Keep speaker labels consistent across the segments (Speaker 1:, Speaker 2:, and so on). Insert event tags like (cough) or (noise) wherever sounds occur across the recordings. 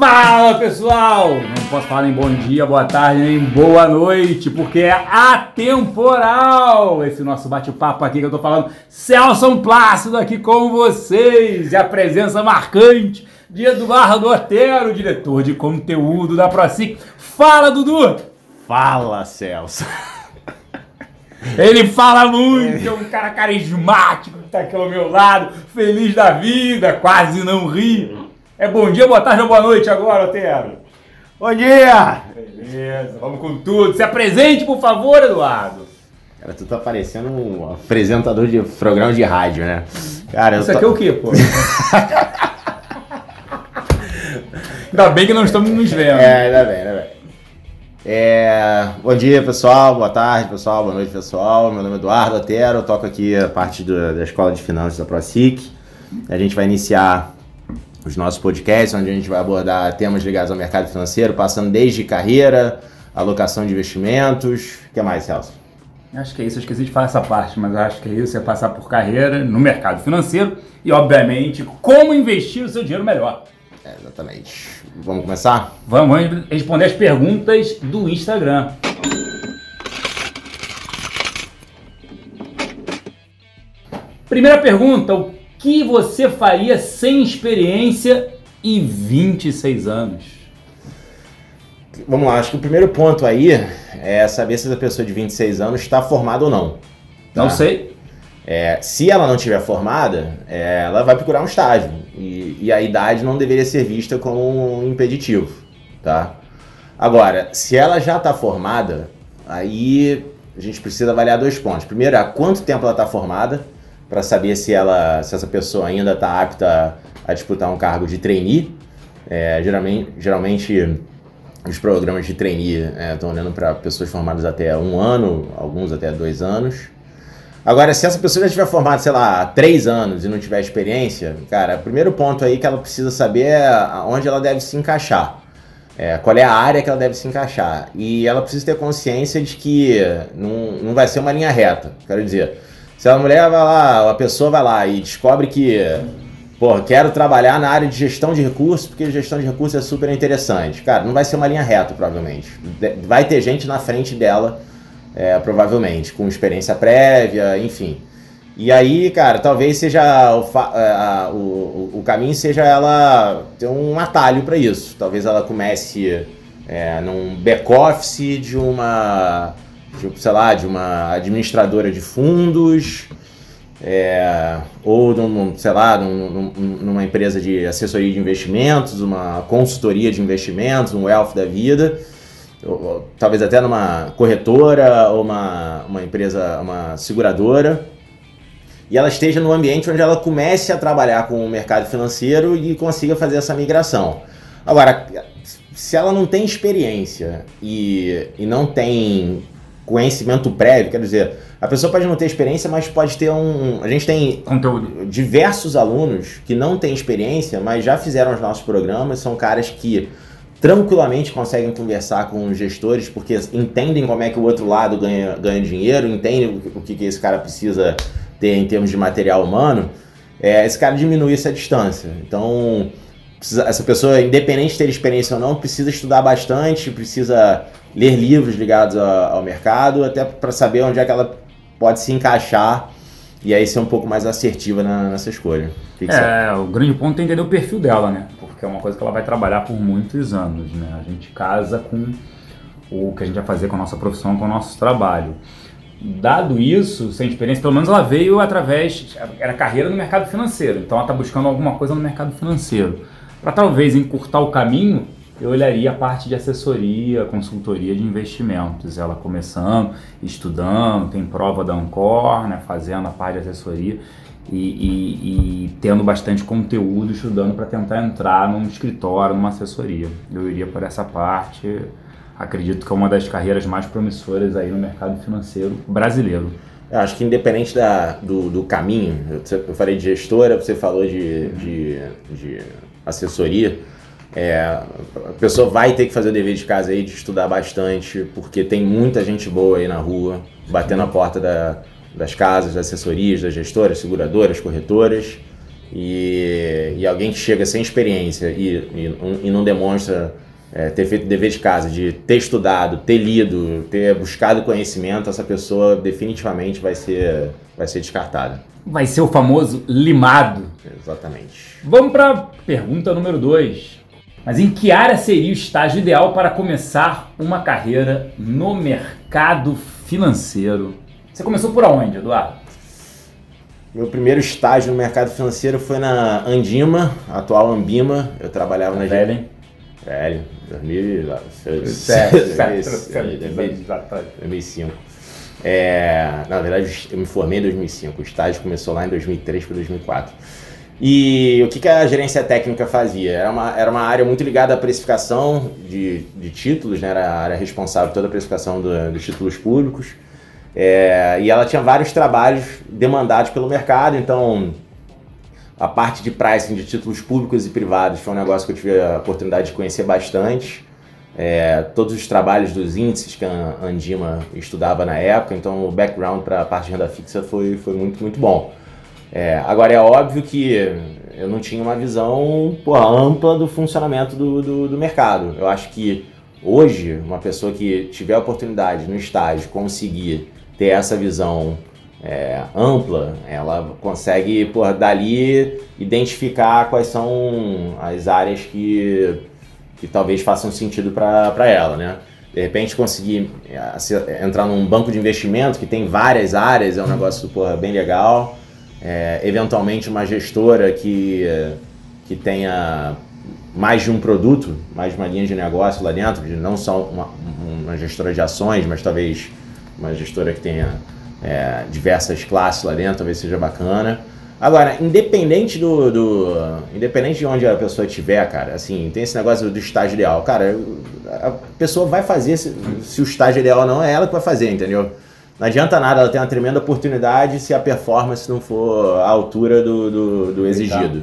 Speaker 1: Fala pessoal! Não posso falar em bom dia, boa tarde, nem boa noite, porque é atemporal esse nosso bate-papo aqui que eu tô falando. Celso Plácido aqui com vocês e a presença marcante de Eduardo Otero, diretor de conteúdo da ProSic. Fala, Dudu!
Speaker 2: Fala, Celso! (laughs)
Speaker 1: Ele fala muito, é um cara carismático que tá aqui ao meu lado, feliz da vida, quase não ri. É bom dia, boa tarde ou boa noite agora, Otero?
Speaker 2: Bom dia!
Speaker 1: Beleza, vamos com tudo. Se apresente, por favor, Eduardo.
Speaker 2: Cara, tu tá parecendo um apresentador de programa de rádio, né?
Speaker 1: Cara, Isso tô... aqui é o quê, pô? (laughs) ainda bem que não estamos nos vendo.
Speaker 2: É, ainda bem, ainda bem. É, bom dia, pessoal. Boa tarde, pessoal. Boa noite, pessoal. Meu nome é Eduardo Otero. Eu toco aqui a parte do, da Escola de Finanças da ProSIC. A gente vai iniciar os nossos podcasts, onde a gente vai abordar temas ligados ao mercado financeiro, passando desde carreira, alocação de investimentos. O que mais, Celso?
Speaker 1: Acho que é isso, eu esqueci de falar essa parte, mas acho que é isso, é passar por carreira no mercado financeiro e, obviamente, como investir o seu dinheiro melhor.
Speaker 2: É, exatamente. Vamos começar?
Speaker 1: Vamos responder as perguntas do Instagram. Primeira pergunta, o que você faria sem experiência e 26 anos?
Speaker 2: Vamos lá, acho que o primeiro ponto aí é saber se a pessoa de 26 anos está formada ou não.
Speaker 1: Tá? Não sei.
Speaker 2: É, se ela não tiver formada, é, ela vai procurar um estágio. E, e, a idade não deveria ser vista como um impeditivo. Tá? Agora, se ela já está formada, aí a gente precisa avaliar dois pontos. Primeiro, há quanto tempo ela está formada para saber se ela, se essa pessoa ainda está apta a disputar um cargo de trainee. É, geralmente, geralmente os programas de trainee estão é, olhando para pessoas formadas até um ano, alguns até dois anos. Agora, se essa pessoa já estiver formada, sei lá, há três anos e não tiver experiência, cara, o primeiro ponto aí que ela precisa saber é onde ela deve se encaixar. É, qual é a área que ela deve se encaixar. E ela precisa ter consciência de que não, não vai ser uma linha reta. Quero dizer, se a mulher vai lá, a pessoa vai lá e descobre que, pô, quero trabalhar na área de gestão de recursos, porque gestão de recursos é super interessante. Cara, não vai ser uma linha reta, provavelmente. Vai ter gente na frente dela, é, provavelmente, com experiência prévia, enfim. E aí, cara, talvez seja o, é, o, o caminho seja ela ter um atalho para isso. Talvez ela comece é, num back-office de uma tipo, sei lá, de uma administradora de fundos, é, ou num, sei lá, num, numa empresa de assessoria de investimentos, uma consultoria de investimentos, um wealth da vida, ou, ou, talvez até numa corretora ou uma, uma empresa, uma seguradora, e ela esteja no ambiente onde ela comece a trabalhar com o mercado financeiro e consiga fazer essa migração. Agora, se ela não tem experiência e, e não tem conhecimento prévio, quer dizer, a pessoa pode não ter experiência, mas pode ter um. A gente tem Conteúdo. diversos alunos que não têm experiência, mas já fizeram os nossos programas, são caras que tranquilamente conseguem conversar com os gestores, porque entendem como é que o outro lado ganha, ganha dinheiro, entendem o que, que esse cara precisa ter em termos de material humano. É, esse cara diminui essa distância. Então, precisa, essa pessoa, independente de ter experiência ou não, precisa estudar bastante, precisa ler livros ligados ao, ao mercado, até para saber onde é que ela pode se encaixar e aí ser um pouco mais assertiva na, nessa escolha.
Speaker 1: Que que é, o grande ponto é entender o perfil dela, né? Porque é uma coisa que ela vai trabalhar por muitos anos, né? A gente casa com o que a gente vai fazer com a nossa profissão, com o nosso trabalho. Dado isso, sem experiência, pelo menos ela veio através, era carreira no mercado financeiro, então ela está buscando alguma coisa no mercado financeiro. Para talvez encurtar o caminho, eu olharia a parte de assessoria, consultoria de investimentos. Ela começando, estudando, tem prova da Ancor, né, fazendo a parte de assessoria e, e, e tendo bastante conteúdo, estudando para tentar entrar num escritório, numa assessoria. Eu iria por essa parte. Acredito que é uma das carreiras mais promissoras aí no mercado financeiro brasileiro.
Speaker 2: Eu acho que independente da, do, do caminho, eu falei de gestora, você falou de, de, de assessoria é, a pessoa vai ter que fazer o dever de casa aí, de estudar bastante, porque tem muita gente boa aí na rua, batendo a porta da, das casas, das assessorias, das gestoras, seguradoras, corretoras. e, e alguém que chega sem experiência e, e, e não demonstra é, ter feito o dever de casa, de ter estudado, ter lido, ter buscado conhecimento, essa pessoa definitivamente vai ser, vai ser descartada.
Speaker 1: Vai ser o famoso limado.
Speaker 2: Exatamente.
Speaker 1: Vamos para a pergunta número 2. Mas em que área seria o estágio ideal para começar uma carreira no mercado financeiro? Você começou por onde, Eduardo?
Speaker 2: Meu primeiro estágio no mercado financeiro foi na Andima, atual Ambima. Eu trabalhava na
Speaker 1: Velho,
Speaker 2: Velho, 2005. É, na verdade, eu me formei em 2005. O estágio começou lá em 2003 para 2004. E o que, que a gerência técnica fazia? Era uma, era uma área muito ligada à precificação de, de títulos, né? era a área responsável por toda a precificação do, dos títulos públicos. É, e ela tinha vários trabalhos demandados pelo mercado, então a parte de pricing de títulos públicos e privados foi um negócio que eu tive a oportunidade de conhecer bastante. É, todos os trabalhos dos índices que a Andima estudava na época, então o background para a parte de renda fixa foi, foi muito, muito bom. É, agora é óbvio que eu não tinha uma visão ampla do funcionamento do, do, do, mercado. Eu acho que hoje, uma pessoa que tiver a oportunidade no estágio conseguir ter essa visão é, ampla, ela consegue, por dali, identificar quais são as áreas que, que talvez façam sentido para ela, né? De repente conseguir é, entrar num banco de investimento que tem várias áreas, é um negócio porra, bem legal é, eventualmente uma gestora que, que tenha mais de um produto, mais de uma linha de negócio lá dentro, não só uma, uma gestora de ações, mas talvez uma gestora que tenha é, diversas classes lá dentro, talvez seja bacana. Agora, independente do, do, Independente de onde a pessoa estiver, cara, assim, tem esse negócio do estágio ideal. Cara, a pessoa vai fazer, se, se o estágio ideal não é ela que vai fazer, entendeu? Não adianta nada, ela tem uma tremenda oportunidade se a performance não for à altura do, do, do exigido.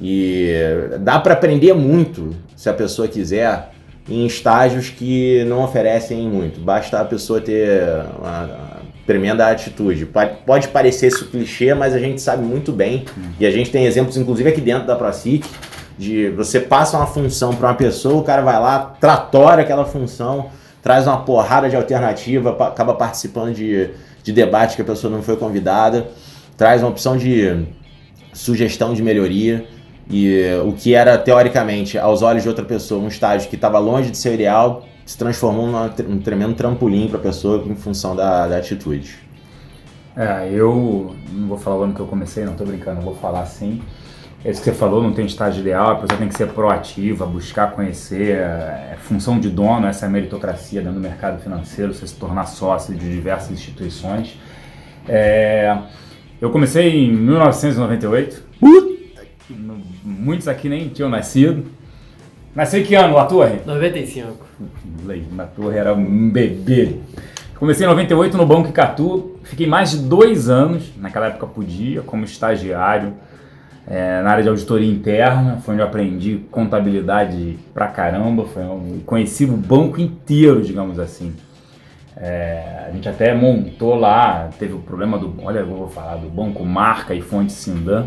Speaker 2: E dá para aprender muito se a pessoa quiser em estágios que não oferecem muito. Basta a pessoa ter uma, tremenda atitude. Pode parecer isso clichê, mas a gente sabe muito bem, uhum. e a gente tem exemplos, inclusive aqui dentro da ProSIC, de você passa uma função para uma pessoa, o cara vai lá, tratora aquela função traz uma porrada de alternativa, acaba participando de, de debate que a pessoa não foi convidada, traz uma opção de sugestão de melhoria. E o que era, teoricamente, aos olhos de outra pessoa, um estágio que estava longe de ser ideal, se transformou num tremendo trampolim para a pessoa em função da, da atitude.
Speaker 1: É, eu não vou falar o ano que eu comecei, não estou brincando, eu vou falar sim. É isso que você falou, não tem estágio ideal, a pessoa tem que ser proativa, buscar conhecer, é, é função de dono, essa é meritocracia dentro do mercado financeiro, você se tornar sócio de diversas instituições. É, eu comecei em 1998, muitos aqui nem tinham nascido. Nasceu em que ano, La Torre?
Speaker 3: 95.
Speaker 1: La Torre era um bebê. Comecei em 98 no Banco Icatu, fiquei mais de dois anos, naquela época podia, como estagiário é, na área de auditoria interna, foi onde eu aprendi contabilidade pra caramba, foi onde conheci o banco inteiro, digamos assim. É, a gente até montou lá, teve o problema do, olha, eu vou falar, do banco Marca e Fonte Sindan,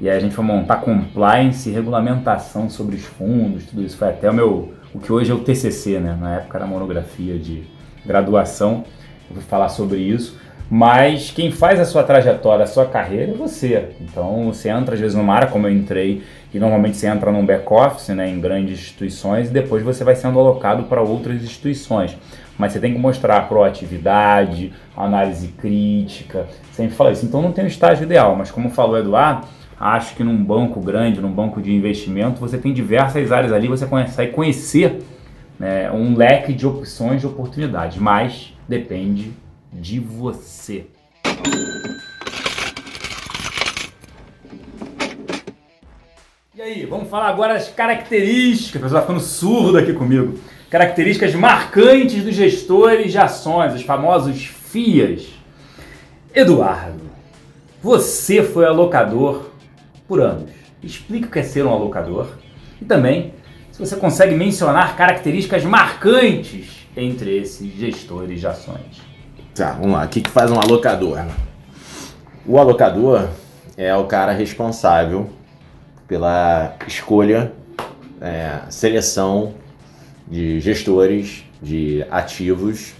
Speaker 1: e aí a gente foi montar compliance regulamentação sobre os fundos, tudo isso foi até o meu, o que hoje é o TCC, né? Na época era monografia de graduação, eu vou falar sobre isso. Mas quem faz a sua trajetória, a sua carreira é você. Então você entra às vezes numa área, como eu entrei, e normalmente você entra num back-office, né, em grandes instituições, e depois você vai sendo alocado para outras instituições. Mas você tem que mostrar proatividade, análise crítica, sempre fala isso. Então não tem o estágio ideal, mas como falou o Eduardo, acho que num banco grande, num banco de investimento, você tem diversas áreas ali, você consegue conhecer né, um leque de opções de oportunidades, mas depende de você. E aí, vamos falar agora das características, a pessoa vai ficando surdo aqui comigo. Características marcantes dos gestores de ações, os famosos FIAs. Eduardo, você foi alocador por anos. Explica o que é ser um alocador e também se você consegue mencionar características marcantes entre esses gestores de ações.
Speaker 2: Tá, vamos lá. O que, que faz um alocador? O alocador, é o cara responsável pela escolha, é, seleção de gestores de ativos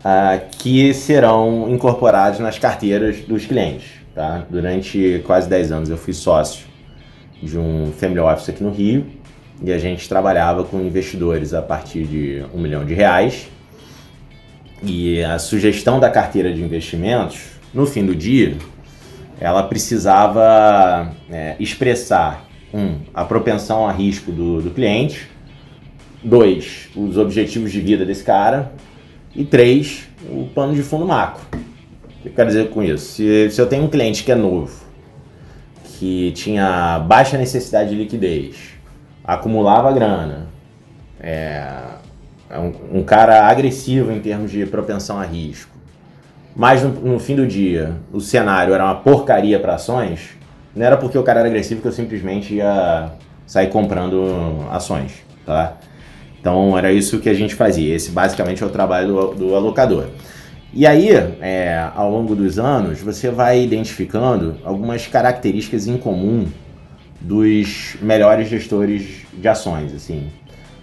Speaker 2: uh, que serão incorporados nas carteiras dos clientes. Tá? Durante quase 10 anos eu fui sócio de um family office aqui no Rio e a gente trabalhava com investidores a partir de um milhão de reais. E a sugestão da carteira de investimentos, no fim do dia, ela precisava é, expressar um, a propensão a risco do, do cliente, dois, os objetivos de vida desse cara e três, o plano de fundo macro. O que eu quero dizer com isso? Se, se eu tenho um cliente que é novo, que tinha baixa necessidade de liquidez, acumulava grana, é, é um, um, cara agressivo em termos de propensão a risco, mas no, no fim do dia o cenário era uma porcaria para ações, não era porque o cara era agressivo que eu simplesmente ia sair comprando ações, tá? Então era isso que a gente fazia. Esse basicamente é o trabalho do, do alocador. E aí, é, ao longo dos anos, você vai identificando algumas características em comum dos melhores gestores de ações. Assim.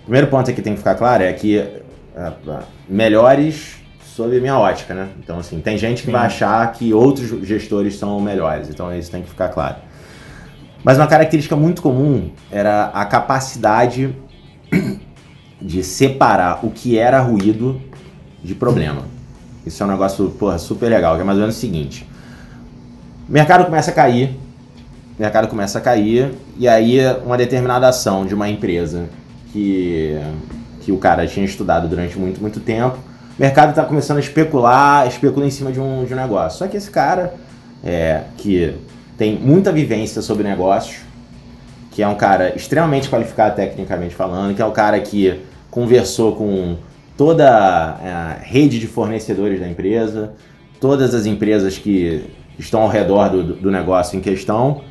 Speaker 2: O primeiro ponto que tem que ficar claro é que é, melhores sob a minha ótica, né? Então, assim, tem gente que Sim. vai achar que outros gestores são melhores, então isso tem que ficar claro. Mas uma característica muito comum era a capacidade (clears throat) de separar o que era ruído de problema. Isso é um negócio, porra, super legal, que é mais ou menos o seguinte. O mercado começa a cair, o mercado começa a cair, e aí uma determinada ação de uma empresa que, que o cara tinha estudado durante muito, muito tempo, o mercado está começando a especular, especula em cima de um, de um negócio. Só que esse cara, é, que tem muita vivência sobre negócios, que é um cara extremamente qualificado tecnicamente falando, que é um cara que conversou com toda a rede de fornecedores da empresa, todas as empresas que estão ao redor do, do negócio em questão,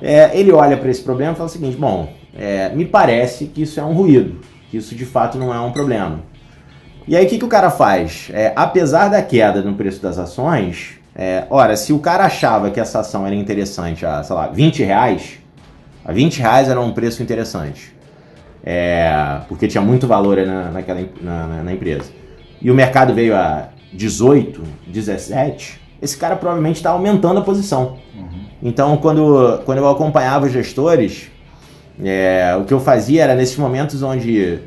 Speaker 2: é, ele olha para esse problema e fala o seguinte: bom, é, me parece que isso é um ruído, que isso de fato não é um problema. E aí o que, que o cara faz? É, apesar da queda no preço das ações, é, ora, se o cara achava que essa ação era interessante a, sei lá, 20 reais, a 20 reais era um preço interessante é, porque tinha muito valor na, naquela, na, na, empresa. E o mercado veio a 18, 17, esse cara provavelmente está aumentando a posição. Uhum. Então, quando, quando eu acompanhava os gestores, é, o que eu fazia era nesses momentos onde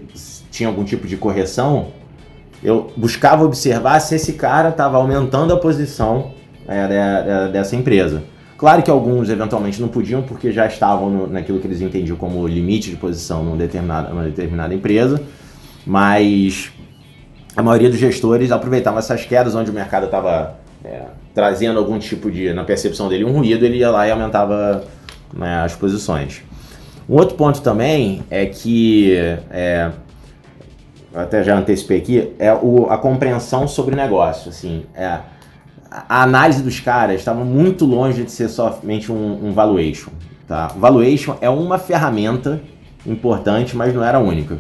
Speaker 2: tinha algum tipo de correção, eu buscava observar se esse cara estava aumentando a posição é, dessa empresa. Claro que alguns eventualmente não podiam porque já estavam no, naquilo que eles entendiam como limite de posição numa determinada, numa determinada empresa, mas a maioria dos gestores aproveitavam essas quedas onde o mercado estava é, trazendo algum tipo de, na percepção dele, um ruído, ele ia lá e aumentava né, as posições. Um outro ponto também é que, é, até já antecipei aqui, é o, a compreensão sobre o negócio. Assim, é, a análise dos caras estava muito longe de ser somente um, um valuation. Tá? O valuation é uma ferramenta importante, mas não era a única.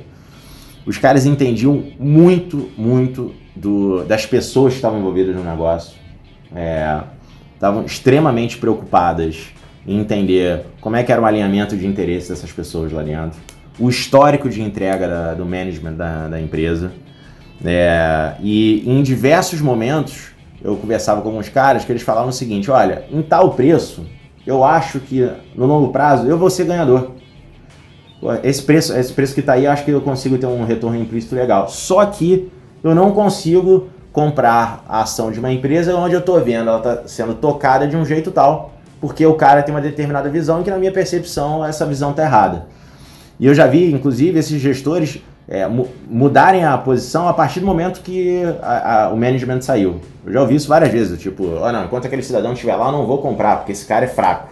Speaker 2: Os caras entendiam muito, muito do, das pessoas que estavam envolvidas no negócio. É, estavam extremamente preocupadas em entender como é que era o alinhamento de interesse dessas pessoas lá dentro, o histórico de entrega da, do management da, da empresa. É, e em diversos momentos eu conversava com alguns caras que eles falavam o seguinte: olha, em tal preço, eu acho que no longo prazo eu vou ser ganhador. Esse preço, esse preço que está aí, eu acho que eu consigo ter um retorno implícito legal. Só que eu não consigo comprar a ação de uma empresa onde eu estou vendo ela está sendo tocada de um jeito tal, porque o cara tem uma determinada visão que na minha percepção essa visão está errada. E eu já vi, inclusive, esses gestores é, mudarem a posição a partir do momento que a, a, o management saiu. Eu já ouvi isso várias vezes, tipo, oh, não, enquanto aquele cidadão estiver lá, eu não vou comprar, porque esse cara é fraco.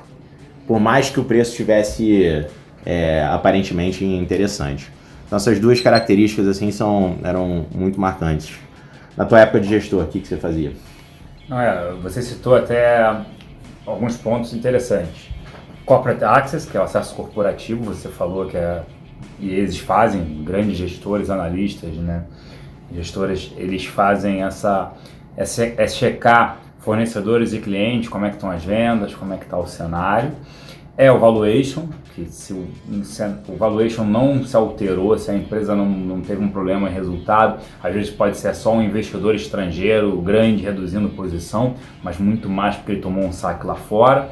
Speaker 2: Por mais que o preço estivesse é, aparentemente interessante. Então essas duas características assim são, eram muito marcantes. Na tua época de gestor, o que, que você fazia?
Speaker 1: Não, é, você citou até alguns pontos interessantes. Corporate Access, que é o acesso corporativo, você falou que é e eles fazem, grandes gestores, analistas, né? Gestores, eles fazem essa, essa é checar fornecedores e clientes, como é que estão as vendas, como é que está o cenário. É o valuation, que se o, o, valuation não se alterou, se a empresa não, não teve um problema em resultado, às vezes pode ser só um investidor estrangeiro grande reduzindo posição, mas muito mais porque ele tomou um saque lá fora.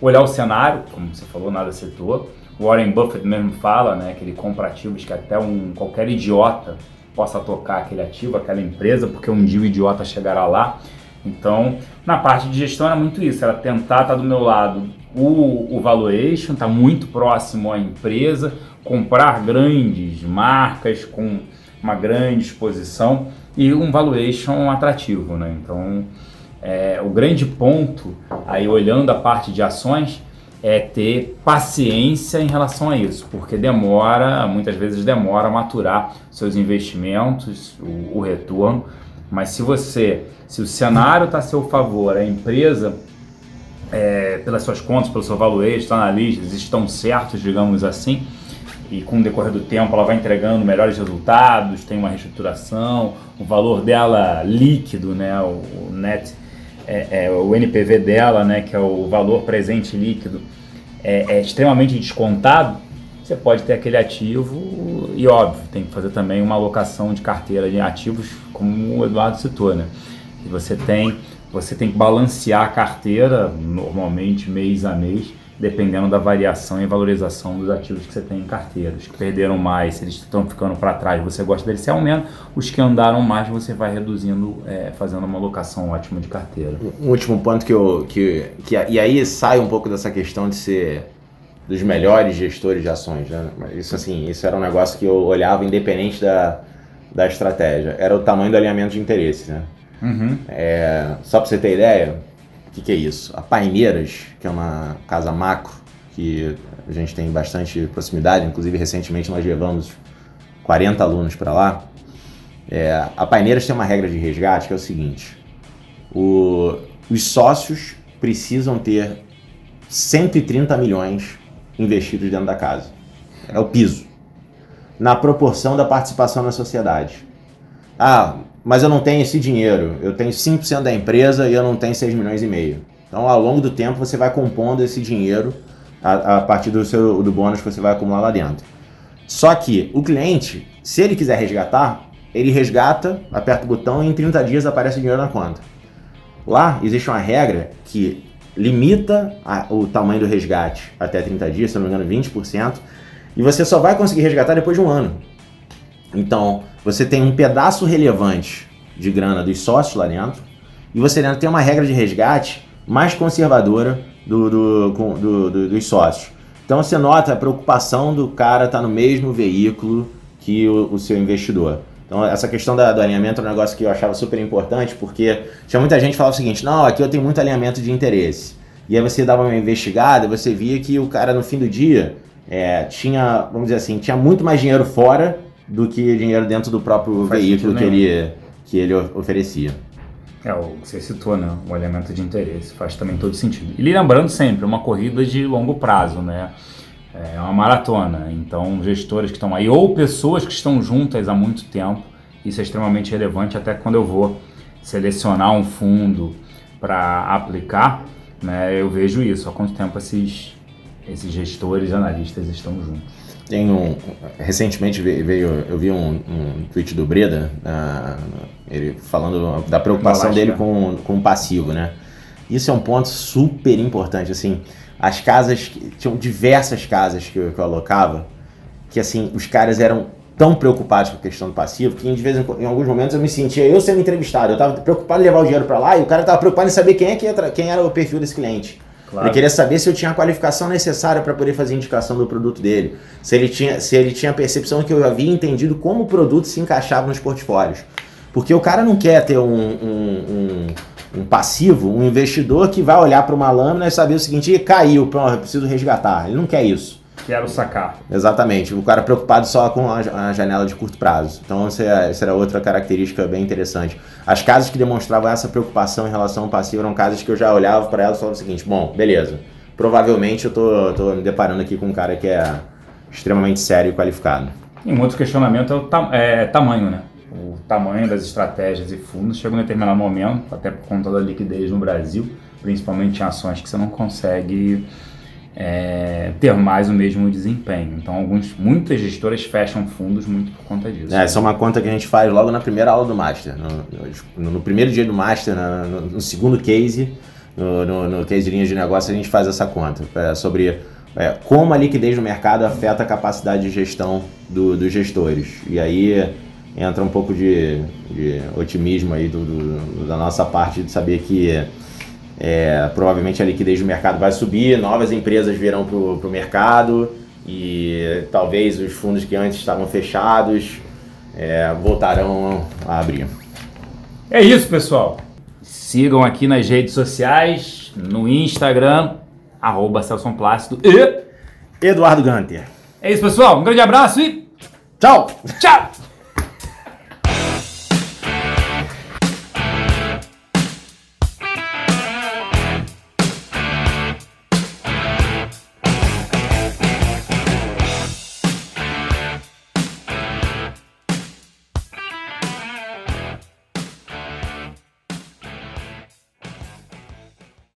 Speaker 1: Olhar o cenário, como você falou, nada setor. Warren Buffett mesmo fala né, que ele compra ativos que até um, qualquer idiota possa tocar aquele ativo, aquela empresa, porque um dia o idiota chegará lá. Então, na parte de gestão era muito isso, era tentar estar do meu lado o, o valuation, está muito próximo à empresa, comprar grandes marcas com uma grande exposição e um valuation atrativo. Né? Então, é, o grande ponto, aí olhando a parte de ações, é ter paciência em relação a isso, porque demora, muitas vezes demora a maturar seus investimentos, o, o retorno. Mas se você, se o cenário está a seu favor, a empresa, é, pelas suas contas, pelo seu valuation, analistas estão certos, digamos assim, e com o decorrer do tempo ela vai entregando melhores resultados, tem uma reestruturação, o valor dela líquido, né, o, o net, é, é, o NPV dela, né, que é o valor presente líquido, é, é extremamente descontado, você pode ter aquele ativo e óbvio, tem que fazer também uma alocação de carteira de ativos, como o Eduardo citou, né? E você tem, você tem que balancear a carteira normalmente mês a mês, dependendo da variação e valorização dos ativos que você tem em carteira. Os que perderam mais, se eles estão ficando para trás, você gosta deles, você aumenta. Os que andaram mais, você vai reduzindo, é, fazendo uma alocação ótima de carteira.
Speaker 2: Um último ponto que eu. Que, que, e aí sai um pouco dessa questão de ser dos melhores gestores de ações, né? Isso assim, isso era um negócio que eu olhava independente da, da estratégia. Era o tamanho do alinhamento de interesse, né? Uhum. É, só para você ter ideia, que, que, é isso? A Paineiras, que é uma casa macro, que a gente tem bastante proximidade, inclusive recentemente nós levamos 40 alunos para lá. É, a Paineiras tem uma regra de resgate que é o seguinte: o, os sócios precisam ter 130 milhões investidos dentro da casa. É o piso. Na proporção da participação na sociedade. Ah, mas eu não tenho esse dinheiro. Eu tenho 5% da empresa e eu não tenho 6 milhões e meio. Então, ao longo do tempo, você vai compondo esse dinheiro a, a partir do, seu, do bônus que você vai acumular lá dentro. Só que o cliente, se ele quiser resgatar, ele resgata, aperta o botão e em 30 dias aparece o dinheiro na conta. Lá existe uma regra que limita a, o tamanho do resgate até 30 dias, se não me engano, 20%, e você só vai conseguir resgatar depois de um ano. Então, você tem um pedaço relevante de grana dos sócios lá dentro, e você ainda tem uma regra de resgate mais conservadora do, do, do, do dos sócios. Então você nota a preocupação do cara estar tá no mesmo veículo que o, o seu investidor. Então, essa questão da, do alinhamento é um negócio que eu achava super importante, porque tinha muita gente que falava o seguinte: não, aqui eu tenho muito alinhamento de interesse. E aí você dava uma investigada, você via que o cara no fim do dia é, tinha, vamos dizer assim, tinha muito mais dinheiro fora do que dinheiro dentro do próprio veículo que ele, que ele oferecia.
Speaker 1: É, o que você citou, né? O alinhamento de interesse faz também todo sentido. E lembrando sempre, é uma corrida de longo prazo, né? é uma maratona. Então, gestores que estão aí, ou pessoas que estão juntas há muito tempo, isso é extremamente relevante até quando eu vou selecionar um fundo para aplicar, né, eu vejo isso, há quanto tempo esses, esses gestores, analistas estão juntos.
Speaker 2: Tem um, recentemente veio, eu vi um, um tweet do Breda, uh, ele falando da preocupação dele com, com o passivo, né? Isso é um ponto super importante, assim, as casas, tinham diversas casas que eu, que eu alocava, que assim, os caras eram tão preocupados com a questão do passivo que de vez em, em alguns momentos eu me sentia eu sendo entrevistado, eu estava preocupado em levar o dinheiro para lá e o cara estava preocupado em saber quem é que entra, quem era o perfil desse cliente. Claro. Ele queria saber se eu tinha a qualificação necessária para poder fazer indicação do produto dele, se ele tinha, se ele tinha a percepção que eu havia entendido como o produto se encaixava nos portfólios. Porque o cara não quer ter um, um, um um passivo, um investidor que vai olhar para uma lâmina e saber o seguinte, caiu, pronto, preciso resgatar. Ele não quer isso.
Speaker 1: Quero sacar.
Speaker 2: Exatamente. O cara preocupado só com a, janela de curto prazo. Então, essa, é, essa era outra característica bem interessante. As casas que demonstravam essa preocupação em relação ao passivo eram casas que eu já olhava para elas e falava o seguinte: bom, beleza. Provavelmente eu tô, tô me deparando aqui com um cara que é extremamente sério e qualificado.
Speaker 1: E um outro questionamento é o ta é, tamanho, né? o tamanho das estratégias e fundos chega um determinado momento, até por conta da liquidez no Brasil, principalmente em ações que você não consegue é, ter mais o mesmo desempenho. Então, alguns, muitas gestoras fecham fundos muito por conta disso.
Speaker 2: É, essa é uma conta que a gente faz logo na primeira aula do Master. No, no, no primeiro dia do Master, no, no segundo case, no, case de linhas de negócio, a gente faz essa conta é, sobre é, como a liquidez no mercado afeta a capacidade de gestão do, dos gestores. E aí entra um pouco de, de otimismo aí do, do, da nossa parte de saber que é, provavelmente a liquidez do mercado vai subir, novas empresas virão para o mercado e talvez os fundos que antes estavam fechados é, voltarão a abrir.
Speaker 1: É isso, pessoal. Sigam aqui nas redes sociais, no Instagram, arroba Celso Plácido e
Speaker 2: Eduardo Ganter.
Speaker 1: É isso, pessoal. Um grande abraço e
Speaker 2: tchau!
Speaker 1: Tchau!